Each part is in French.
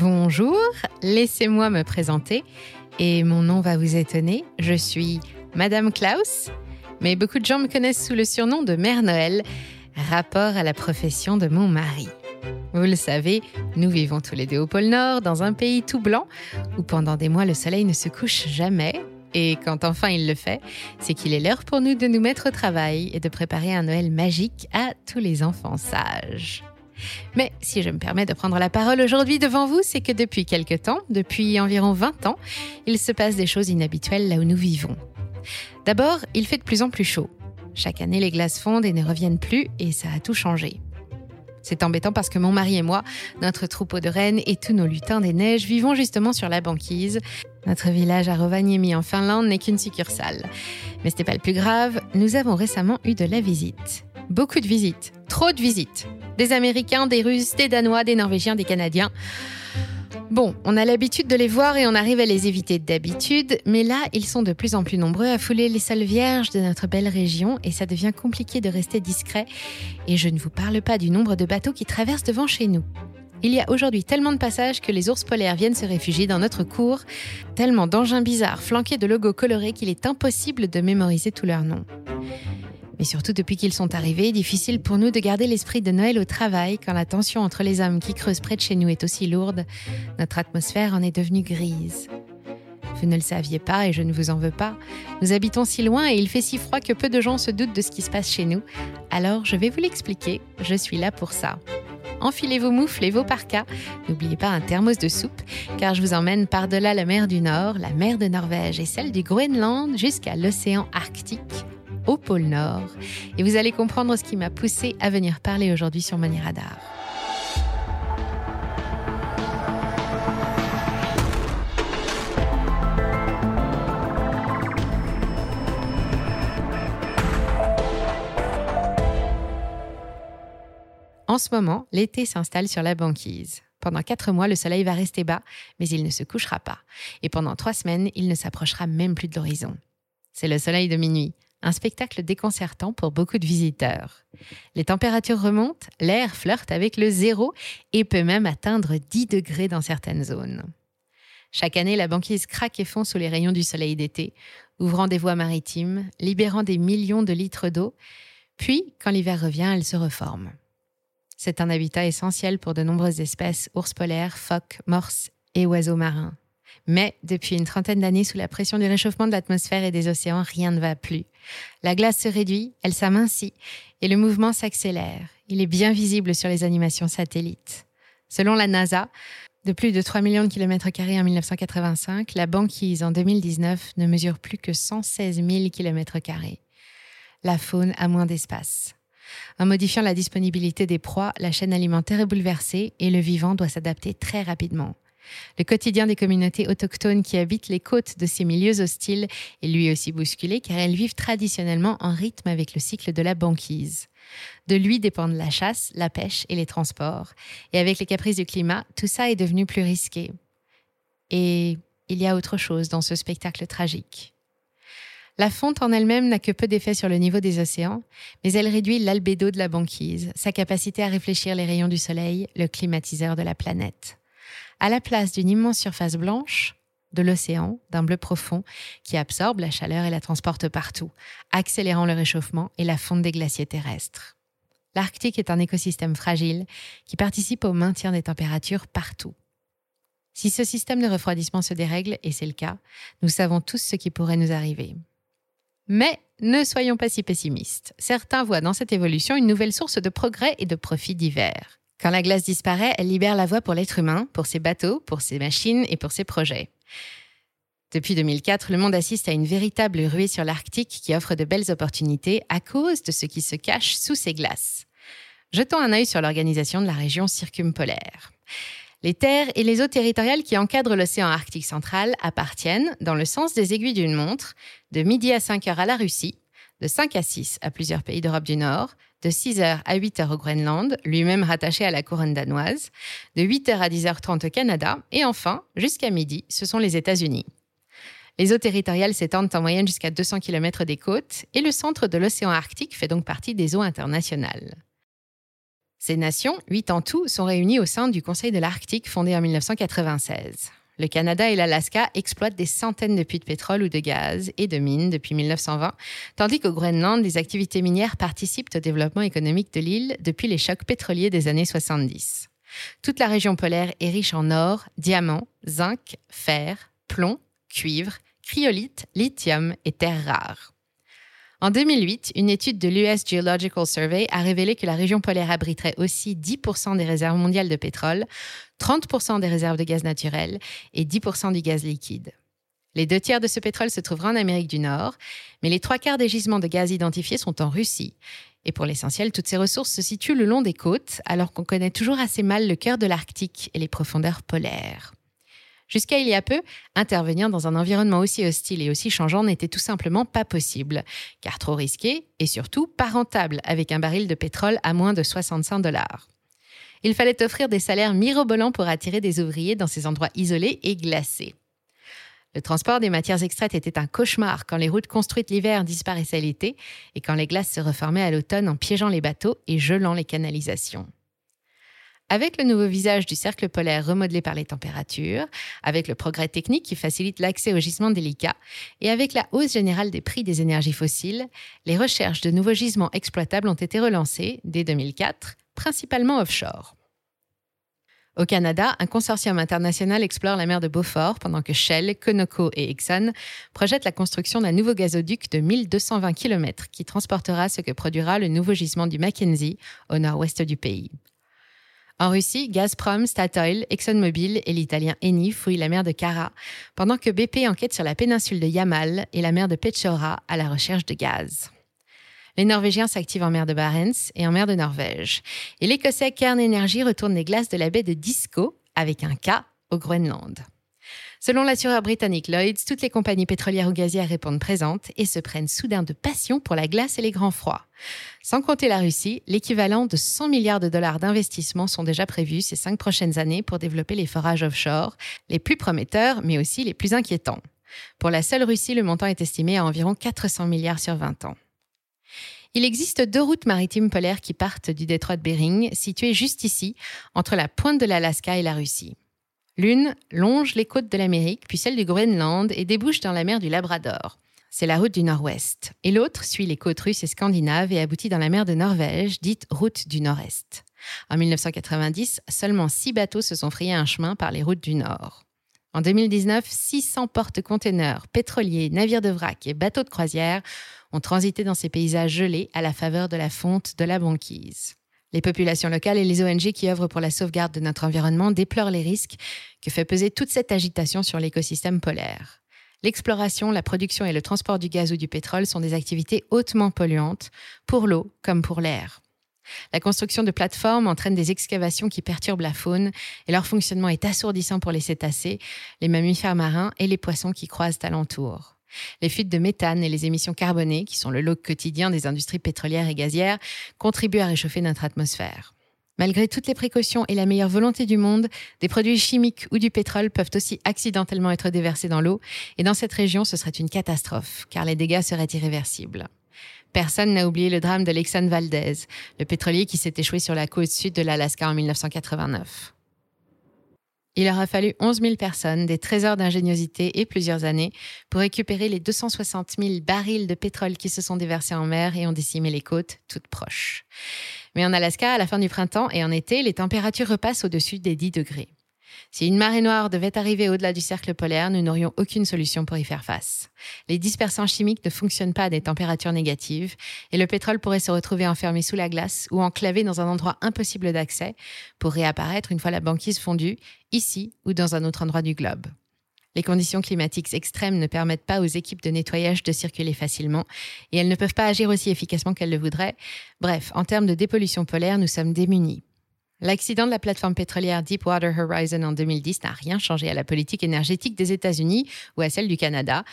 Bonjour, laissez-moi me présenter et mon nom va vous étonner. Je suis Madame Klaus, mais beaucoup de gens me connaissent sous le surnom de Mère Noël, rapport à la profession de mon mari. Vous le savez, nous vivons tous les deux au pôle Nord, dans un pays tout blanc, où pendant des mois le soleil ne se couche jamais. Et quand enfin il le fait, c'est qu'il est l'heure pour nous de nous mettre au travail et de préparer un Noël magique à tous les enfants sages. Mais si je me permets de prendre la parole aujourd'hui devant vous, c'est que depuis quelque temps, depuis environ 20 ans, il se passe des choses inhabituelles là où nous vivons. D'abord, il fait de plus en plus chaud. Chaque année, les glaces fondent et ne reviennent plus, et ça a tout changé. C'est embêtant parce que mon mari et moi, notre troupeau de rennes et tous nos lutins des neiges vivons justement sur la banquise. Notre village à Rovaniemi en Finlande n'est qu'une succursale. Mais ce n'est pas le plus grave, nous avons récemment eu de la visite. Beaucoup de visites, trop de visites. Des Américains, des Russes, des Danois, des Norvégiens, des Canadiens. Bon, on a l'habitude de les voir et on arrive à les éviter d'habitude, mais là, ils sont de plus en plus nombreux à fouler les sols vierges de notre belle région et ça devient compliqué de rester discret. Et je ne vous parle pas du nombre de bateaux qui traversent devant chez nous. Il y a aujourd'hui tellement de passages que les ours polaires viennent se réfugier dans notre cour, tellement d'engins bizarres flanqués de logos colorés qu'il est impossible de mémoriser tous leurs noms. Mais surtout depuis qu'ils sont arrivés, difficile pour nous de garder l'esprit de Noël au travail quand la tension entre les hommes qui creusent près de chez nous est aussi lourde. Notre atmosphère en est devenue grise. Vous ne le saviez pas et je ne vous en veux pas. Nous habitons si loin et il fait si froid que peu de gens se doutent de ce qui se passe chez nous. Alors je vais vous l'expliquer, je suis là pour ça. Enfilez vos moufles et vos parkas. N'oubliez pas un thermos de soupe, car je vous emmène par-delà la mer du Nord, la mer de Norvège et celle du Groenland jusqu'à l'océan Arctique au pôle Nord. Et vous allez comprendre ce qui m'a poussé à venir parler aujourd'hui sur Money Radar. En ce moment, l'été s'installe sur la banquise. Pendant quatre mois, le soleil va rester bas, mais il ne se couchera pas. Et pendant trois semaines, il ne s'approchera même plus de l'horizon. C'est le soleil de minuit un spectacle déconcertant pour beaucoup de visiteurs. Les températures remontent, l'air flirte avec le zéro et peut même atteindre 10 degrés dans certaines zones. Chaque année, la banquise craque et fond sous les rayons du soleil d'été, ouvrant des voies maritimes, libérant des millions de litres d'eau, puis, quand l'hiver revient, elle se reforme. C'est un habitat essentiel pour de nombreuses espèces, ours polaires, phoques, morses et oiseaux marins. Mais depuis une trentaine d'années, sous la pression du réchauffement de l'atmosphère et des océans, rien ne va plus. La glace se réduit, elle s'amincit et le mouvement s'accélère. Il est bien visible sur les animations satellites. Selon la NASA, de plus de 3 millions de kilomètres carrés en 1985, la banquise en 2019 ne mesure plus que 116 000 kilomètres carrés. La faune a moins d'espace. En modifiant la disponibilité des proies, la chaîne alimentaire est bouleversée et le vivant doit s'adapter très rapidement. Le quotidien des communautés autochtones qui habitent les côtes de ces milieux hostiles est lui aussi bousculé car elles vivent traditionnellement en rythme avec le cycle de la banquise. De lui dépendent la chasse, la pêche et les transports. Et avec les caprices du climat, tout ça est devenu plus risqué. Et il y a autre chose dans ce spectacle tragique. La fonte en elle-même n'a que peu d'effet sur le niveau des océans, mais elle réduit l'albédo de la banquise, sa capacité à réfléchir les rayons du soleil, le climatiseur de la planète à la place d'une immense surface blanche, de l'océan, d'un bleu profond, qui absorbe la chaleur et la transporte partout, accélérant le réchauffement et la fonte des glaciers terrestres. L'Arctique est un écosystème fragile qui participe au maintien des températures partout. Si ce système de refroidissement se dérègle, et c'est le cas, nous savons tous ce qui pourrait nous arriver. Mais ne soyons pas si pessimistes. Certains voient dans cette évolution une nouvelle source de progrès et de profit divers. Quand la glace disparaît, elle libère la voie pour l'être humain, pour ses bateaux, pour ses machines et pour ses projets. Depuis 2004, le monde assiste à une véritable ruée sur l'Arctique qui offre de belles opportunités à cause de ce qui se cache sous ces glaces. Jetons un œil sur l'organisation de la région circumpolaire. Les terres et les eaux territoriales qui encadrent l'océan Arctique central appartiennent, dans le sens des aiguilles d'une montre, de midi à 5 heures à la Russie, de 5 à 6 à plusieurs pays d'Europe du Nord, de 6h à 8h au Groenland, lui-même rattaché à la couronne danoise, de 8h à 10h30 au Canada, et enfin, jusqu'à midi, ce sont les États-Unis. Les eaux territoriales s'étendent en moyenne jusqu'à 200 km des côtes, et le centre de l'océan Arctique fait donc partie des eaux internationales. Ces nations, huit en tout, sont réunies au sein du Conseil de l'Arctique fondé en 1996. Le Canada et l'Alaska exploitent des centaines de puits de pétrole ou de gaz et de mines depuis 1920, tandis qu'au Groenland, des activités minières participent au développement économique de l'île depuis les chocs pétroliers des années 70. Toute la région polaire est riche en or, diamants, zinc, fer, plomb, cuivre, cryolite, lithium et terres rares. En 2008, une étude de l'US Geological Survey a révélé que la région polaire abriterait aussi 10% des réserves mondiales de pétrole, 30% des réserves de gaz naturel et 10% du gaz liquide. Les deux tiers de ce pétrole se trouvera en Amérique du Nord, mais les trois quarts des gisements de gaz identifiés sont en Russie. Et pour l'essentiel, toutes ces ressources se situent le long des côtes, alors qu'on connaît toujours assez mal le cœur de l'Arctique et les profondeurs polaires. Jusqu'à il y a peu, intervenir dans un environnement aussi hostile et aussi changeant n'était tout simplement pas possible, car trop risqué et surtout pas rentable avec un baril de pétrole à moins de 65 dollars. Il fallait offrir des salaires mirobolants pour attirer des ouvriers dans ces endroits isolés et glacés. Le transport des matières extraites était un cauchemar quand les routes construites l'hiver disparaissaient l'été et quand les glaces se reformaient à l'automne en piégeant les bateaux et gelant les canalisations. Avec le nouveau visage du cercle polaire remodelé par les températures, avec le progrès technique qui facilite l'accès aux gisements délicats et avec la hausse générale des prix des énergies fossiles, les recherches de nouveaux gisements exploitables ont été relancées dès 2004, principalement offshore. Au Canada, un consortium international explore la mer de Beaufort pendant que Shell, Conoco et Exxon projettent la construction d'un nouveau gazoduc de 1220 km qui transportera ce que produira le nouveau gisement du Mackenzie au nord-ouest du pays. En Russie, Gazprom, Statoil, ExxonMobil et l'italien Eni fouillent la mer de Kara, pendant que BP enquête sur la péninsule de Yamal et la mer de Pechora à la recherche de gaz. Les Norvégiens s'activent en mer de Barents et en mer de Norvège. Et l'Écossais Cairn Energy retourne les glaces de la baie de Disco, avec un K, au Groenland. Selon l'assureur britannique Lloyds, toutes les compagnies pétrolières ou gazières répondent présentes et se prennent soudain de passion pour la glace et les grands froids. Sans compter la Russie, l'équivalent de 100 milliards de dollars d'investissements sont déjà prévus ces cinq prochaines années pour développer les forages offshore, les plus prometteurs mais aussi les plus inquiétants. Pour la seule Russie, le montant est estimé à environ 400 milliards sur 20 ans. Il existe deux routes maritimes polaires qui partent du détroit de Bering, situées juste ici, entre la pointe de l'Alaska et la Russie. L'une longe les côtes de l'Amérique, puis celle du Groenland et débouche dans la mer du Labrador. C'est la route du Nord-Ouest. Et l'autre suit les côtes russes et scandinaves et aboutit dans la mer de Norvège, dite route du Nord-Est. En 1990, seulement six bateaux se sont frayés un chemin par les routes du Nord. En 2019, 600 porte-containers, pétroliers, navires de vrac et bateaux de croisière ont transité dans ces paysages gelés à la faveur de la fonte de la banquise. Les populations locales et les ONG qui œuvrent pour la sauvegarde de notre environnement déplorent les risques que fait peser toute cette agitation sur l'écosystème polaire. L'exploration, la production et le transport du gaz ou du pétrole sont des activités hautement polluantes, pour l'eau comme pour l'air. La construction de plateformes entraîne des excavations qui perturbent la faune et leur fonctionnement est assourdissant pour les cétacés, les mammifères marins et les poissons qui croisent alentour. Les fuites de méthane et les émissions carbonées, qui sont le lot quotidien des industries pétrolières et gazières, contribuent à réchauffer notre atmosphère. Malgré toutes les précautions et la meilleure volonté du monde, des produits chimiques ou du pétrole peuvent aussi accidentellement être déversés dans l'eau, et dans cette région, ce serait une catastrophe, car les dégâts seraient irréversibles. Personne n'a oublié le drame de Lexan Valdez, le pétrolier qui s'est échoué sur la côte sud de l'Alaska en 1989. Il aura fallu 11 000 personnes, des trésors d'ingéniosité et plusieurs années pour récupérer les 260 000 barils de pétrole qui se sont déversés en mer et ont décimé les côtes toutes proches. Mais en Alaska, à la fin du printemps et en été, les températures repassent au-dessus des 10 degrés. Si une marée noire devait arriver au-delà du cercle polaire, nous n'aurions aucune solution pour y faire face. Les dispersants chimiques ne fonctionnent pas à des températures négatives et le pétrole pourrait se retrouver enfermé sous la glace ou enclavé dans un endroit impossible d'accès pour réapparaître une fois la banquise fondue, ici ou dans un autre endroit du globe. Les conditions climatiques extrêmes ne permettent pas aux équipes de nettoyage de circuler facilement et elles ne peuvent pas agir aussi efficacement qu'elles le voudraient. Bref, en termes de dépollution polaire, nous sommes démunis. L'accident de la plateforme pétrolière Deepwater Horizon en 2010 n'a rien changé à la politique énergétique des États-Unis ou à celle du Canada,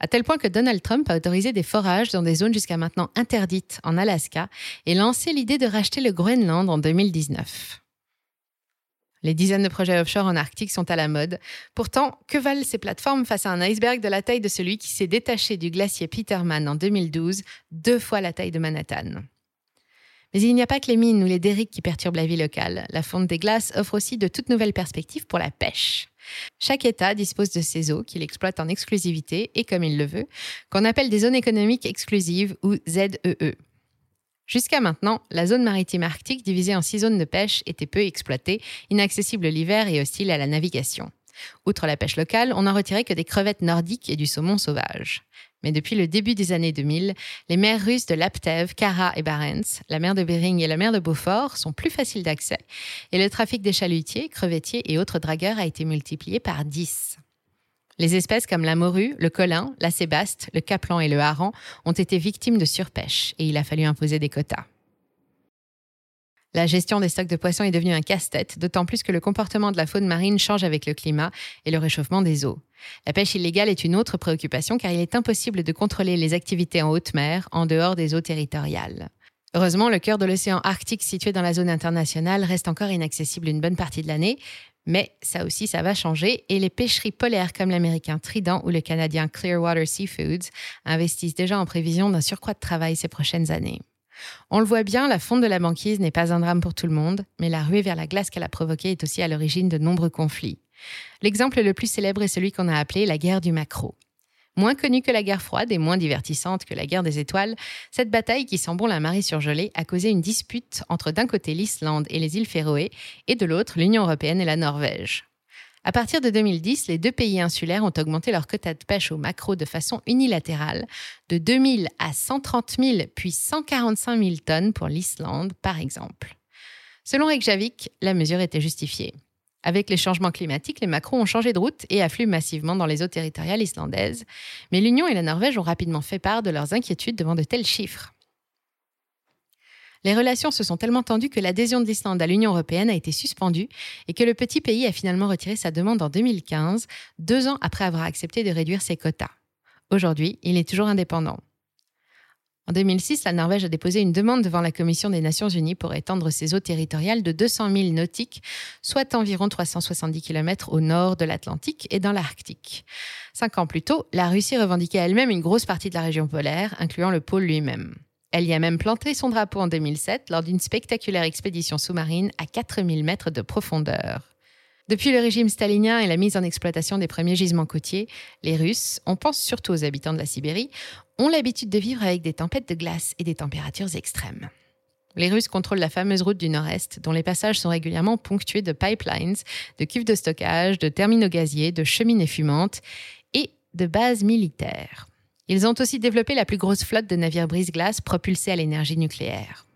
à tel point que Donald Trump a autorisé des forages dans des zones jusqu'à maintenant interdites en Alaska et lancé l'idée de racheter le Groenland en 2019. Les dizaines de projets offshore en Arctique sont à la mode. Pourtant, que valent ces plateformes face à un iceberg de la taille de celui qui s'est détaché du glacier Peterman en 2012, deux fois la taille de Manhattan? Mais il n'y a pas que les mines ou les dériques qui perturbent la vie locale. La fonte des glaces offre aussi de toutes nouvelles perspectives pour la pêche. Chaque État dispose de ses eaux qu'il exploite en exclusivité et comme il le veut, qu'on appelle des zones économiques exclusives ou ZEE. E. Jusqu'à maintenant, la zone maritime arctique divisée en six zones de pêche était peu exploitée, inaccessible l'hiver et hostile à la navigation. Outre la pêche locale, on n'en retirait que des crevettes nordiques et du saumon sauvage. Mais depuis le début des années 2000, les mers russes de Laptev, Kara et Barents, la mer de Bering et la mer de Beaufort sont plus faciles d'accès et le trafic des chalutiers, crevettiers et autres dragueurs a été multiplié par 10. Les espèces comme la morue, le colin, la sébaste, le caplan et le hareng ont été victimes de surpêche et il a fallu imposer des quotas. La gestion des stocks de poissons est devenue un casse-tête, d'autant plus que le comportement de la faune marine change avec le climat et le réchauffement des eaux. La pêche illégale est une autre préoccupation car il est impossible de contrôler les activités en haute mer en dehors des eaux territoriales. Heureusement, le cœur de l'océan Arctique situé dans la zone internationale reste encore inaccessible une bonne partie de l'année, mais ça aussi, ça va changer et les pêcheries polaires comme l'américain Trident ou le canadien Clearwater Seafoods investissent déjà en prévision d'un surcroît de travail ces prochaines années. On le voit bien, la fonte de la banquise n'est pas un drame pour tout le monde, mais la ruée vers la glace qu'elle a provoquée est aussi à l'origine de nombreux conflits. L'exemple le plus célèbre est celui qu'on a appelé la guerre du maquereau. Moins connue que la guerre froide et moins divertissante que la guerre des étoiles, cette bataille qui sent bon la marée surgelée a causé une dispute entre d'un côté l'Islande et les îles Féroé et de l'autre l'Union européenne et la Norvège. À partir de 2010, les deux pays insulaires ont augmenté leur quota de pêche au maquereau de façon unilatérale, de 2000 à 130 000 puis 145 000 tonnes pour l'Islande, par exemple. Selon Reykjavik, la mesure était justifiée. Avec les changements climatiques, les maquereaux ont changé de route et affluent massivement dans les eaux territoriales islandaises. Mais l'Union et la Norvège ont rapidement fait part de leurs inquiétudes devant de tels chiffres. Les relations se sont tellement tendues que l'adhésion de l'Islande à l'Union européenne a été suspendue et que le petit pays a finalement retiré sa demande en 2015, deux ans après avoir accepté de réduire ses quotas. Aujourd'hui, il est toujours indépendant. En 2006, la Norvège a déposé une demande devant la Commission des Nations Unies pour étendre ses eaux territoriales de 200 000 nautiques, soit environ 370 km au nord de l'Atlantique et dans l'Arctique. Cinq ans plus tôt, la Russie revendiquait elle-même une grosse partie de la région polaire, incluant le pôle lui-même. Elle y a même planté son drapeau en 2007 lors d'une spectaculaire expédition sous-marine à 4000 mètres de profondeur. Depuis le régime stalinien et la mise en exploitation des premiers gisements côtiers, les Russes, on pense surtout aux habitants de la Sibérie, ont l'habitude de vivre avec des tempêtes de glace et des températures extrêmes. Les Russes contrôlent la fameuse route du Nord-Est, dont les passages sont régulièrement ponctués de pipelines, de cuves de stockage, de terminaux gaziers, de cheminées fumantes et de bases militaires. Ils ont aussi développé la plus grosse flotte de navires brise-glace propulsés à l'énergie nucléaire.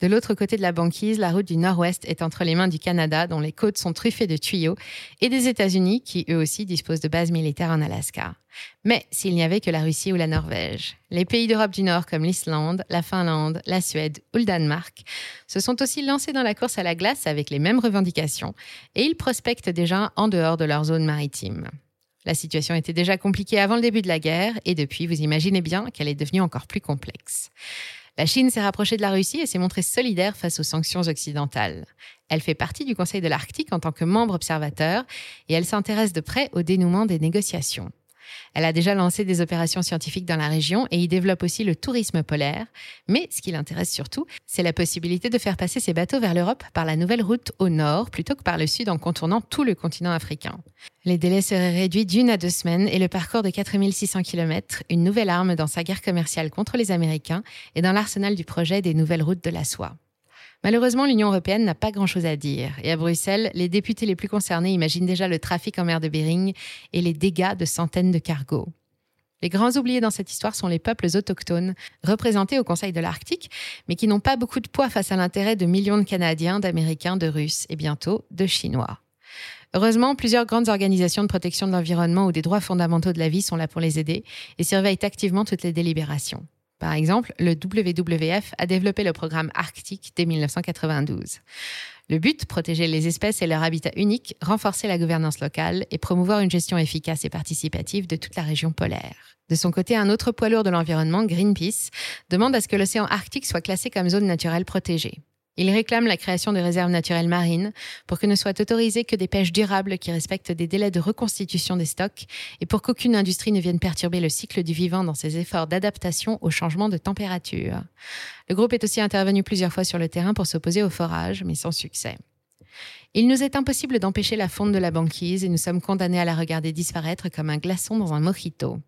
De l'autre côté de la banquise, la route du nord-ouest est entre les mains du Canada, dont les côtes sont truffées de tuyaux, et des États-Unis, qui eux aussi disposent de bases militaires en Alaska. Mais s'il n'y avait que la Russie ou la Norvège, les pays d'Europe du Nord comme l'Islande, la Finlande, la Suède ou le Danemark se sont aussi lancés dans la course à la glace avec les mêmes revendications, et ils prospectent déjà en dehors de leur zone maritime. La situation était déjà compliquée avant le début de la guerre et depuis, vous imaginez bien qu'elle est devenue encore plus complexe. La Chine s'est rapprochée de la Russie et s'est montrée solidaire face aux sanctions occidentales. Elle fait partie du Conseil de l'Arctique en tant que membre observateur et elle s'intéresse de près au dénouement des négociations. Elle a déjà lancé des opérations scientifiques dans la région et y développe aussi le tourisme polaire. Mais ce qui l'intéresse surtout, c'est la possibilité de faire passer ses bateaux vers l'Europe par la nouvelle route au nord plutôt que par le sud en contournant tout le continent africain. Les délais seraient réduits d'une à deux semaines et le parcours de 4600 km, une nouvelle arme dans sa guerre commerciale contre les Américains et dans l'arsenal du projet des nouvelles routes de la soie. Malheureusement, l'Union européenne n'a pas grand-chose à dire. Et à Bruxelles, les députés les plus concernés imaginent déjà le trafic en mer de Bering et les dégâts de centaines de cargos. Les grands oubliés dans cette histoire sont les peuples autochtones, représentés au Conseil de l'Arctique, mais qui n'ont pas beaucoup de poids face à l'intérêt de millions de Canadiens, d'Américains, de Russes et bientôt de Chinois. Heureusement, plusieurs grandes organisations de protection de l'environnement ou des droits fondamentaux de la vie sont là pour les aider et surveillent activement toutes les délibérations. Par exemple, le WWF a développé le programme Arctique dès 1992. Le but, protéger les espèces et leur habitat unique, renforcer la gouvernance locale et promouvoir une gestion efficace et participative de toute la région polaire. De son côté, un autre poids lourd de l'environnement, Greenpeace, demande à ce que l'océan Arctique soit classé comme zone naturelle protégée. Ils réclament la création de réserves naturelles marines pour que ne soient autorisées que des pêches durables qui respectent des délais de reconstitution des stocks et pour qu'aucune industrie ne vienne perturber le cycle du vivant dans ses efforts d'adaptation au changement de température. Le groupe est aussi intervenu plusieurs fois sur le terrain pour s'opposer au forage, mais sans succès. Il nous est impossible d'empêcher la fonte de la banquise et nous sommes condamnés à la regarder disparaître comme un glaçon dans un mojito.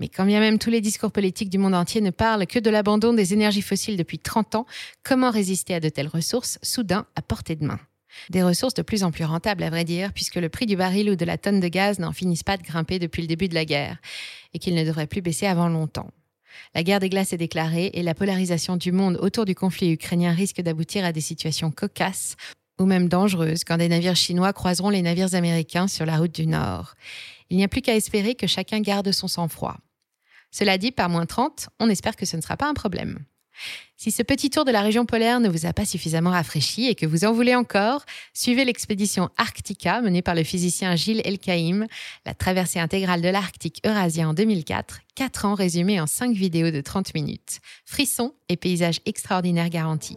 Mais quand bien même tous les discours politiques du monde entier ne parlent que de l'abandon des énergies fossiles depuis 30 ans, comment résister à de telles ressources soudain à portée de main? Des ressources de plus en plus rentables, à vrai dire, puisque le prix du baril ou de la tonne de gaz n'en finissent pas de grimper depuis le début de la guerre, et qu'il ne devrait plus baisser avant longtemps. La guerre des glaces est déclarée et la polarisation du monde autour du conflit ukrainien risque d'aboutir à des situations cocasses ou même dangereuses quand des navires chinois croiseront les navires américains sur la route du Nord. Il n'y a plus qu'à espérer que chacun garde son sang-froid. Cela dit, par moins 30, on espère que ce ne sera pas un problème. Si ce petit tour de la région polaire ne vous a pas suffisamment rafraîchi et que vous en voulez encore, suivez l'expédition Arctica menée par le physicien Gilles Elkaïm, la traversée intégrale de l'Arctique eurasien en 2004, 4 ans résumés en 5 vidéos de 30 minutes. Frissons et paysages extraordinaires garantis.